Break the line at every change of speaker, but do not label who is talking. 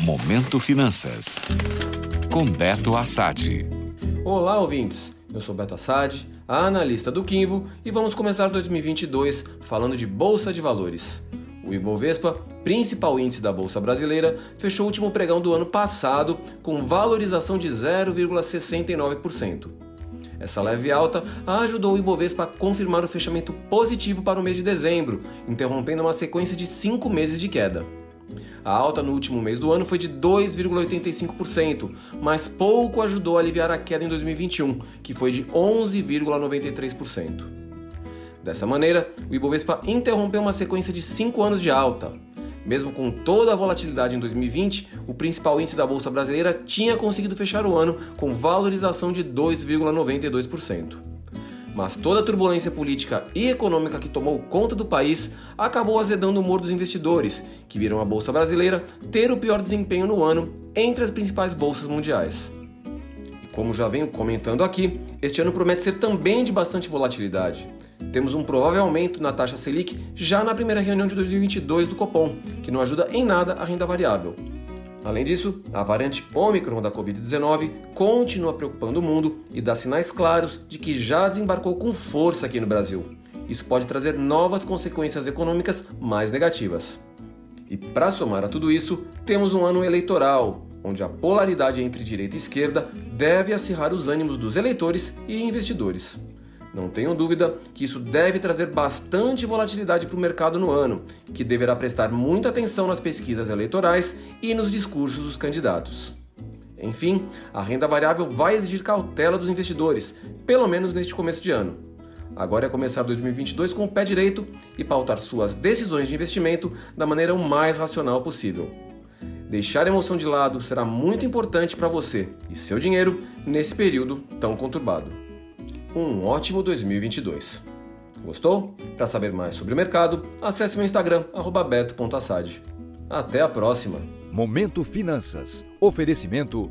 Momento Finanças. Com Beto Assad.
Olá, ouvintes. Eu sou Beto Assad, analista do Quinvo, e vamos começar 2022 falando de Bolsa de Valores. O Ibovespa, principal índice da Bolsa Brasileira, fechou o último pregão do ano passado com valorização de 0,69%. Essa leve alta ajudou o Ibovespa a confirmar o fechamento positivo para o mês de dezembro, interrompendo uma sequência de cinco meses de queda. A alta no último mês do ano foi de 2,85%, mas pouco ajudou a aliviar a queda em 2021, que foi de 11,93%. Dessa maneira, o Ibovespa interrompeu uma sequência de cinco anos de alta. Mesmo com toda a volatilidade em 2020, o principal índice da Bolsa Brasileira tinha conseguido fechar o ano com valorização de 2,92%. Mas toda a turbulência política e econômica que tomou conta do país acabou azedando o humor dos investidores, que viram a Bolsa Brasileira ter o pior desempenho no ano entre as principais bolsas mundiais. E como já venho comentando aqui, este ano promete ser também de bastante volatilidade temos um provável aumento na taxa Selic já na primeira reunião de 2022 do Copom, que não ajuda em nada a renda variável. Além disso, a variante Ômicron da Covid-19 continua preocupando o mundo e dá sinais claros de que já desembarcou com força aqui no Brasil. Isso pode trazer novas consequências econômicas mais negativas. E para somar a tudo isso, temos um ano eleitoral, onde a polaridade entre direita e esquerda deve acirrar os ânimos dos eleitores e investidores. Não tenho dúvida que isso deve trazer bastante volatilidade para o mercado no ano, que deverá prestar muita atenção nas pesquisas eleitorais e nos discursos dos candidatos. Enfim, a renda variável vai exigir cautela dos investidores, pelo menos neste começo de ano. Agora é começar 2022 com o pé direito e pautar suas decisões de investimento da maneira o mais racional possível. Deixar a emoção de lado será muito importante para você e seu dinheiro nesse período tão conturbado um ótimo 2022. Gostou? Para saber mais sobre o mercado, acesse meu Instagram, beto.assad. Até a próxima!
Momento Finanças. Oferecimento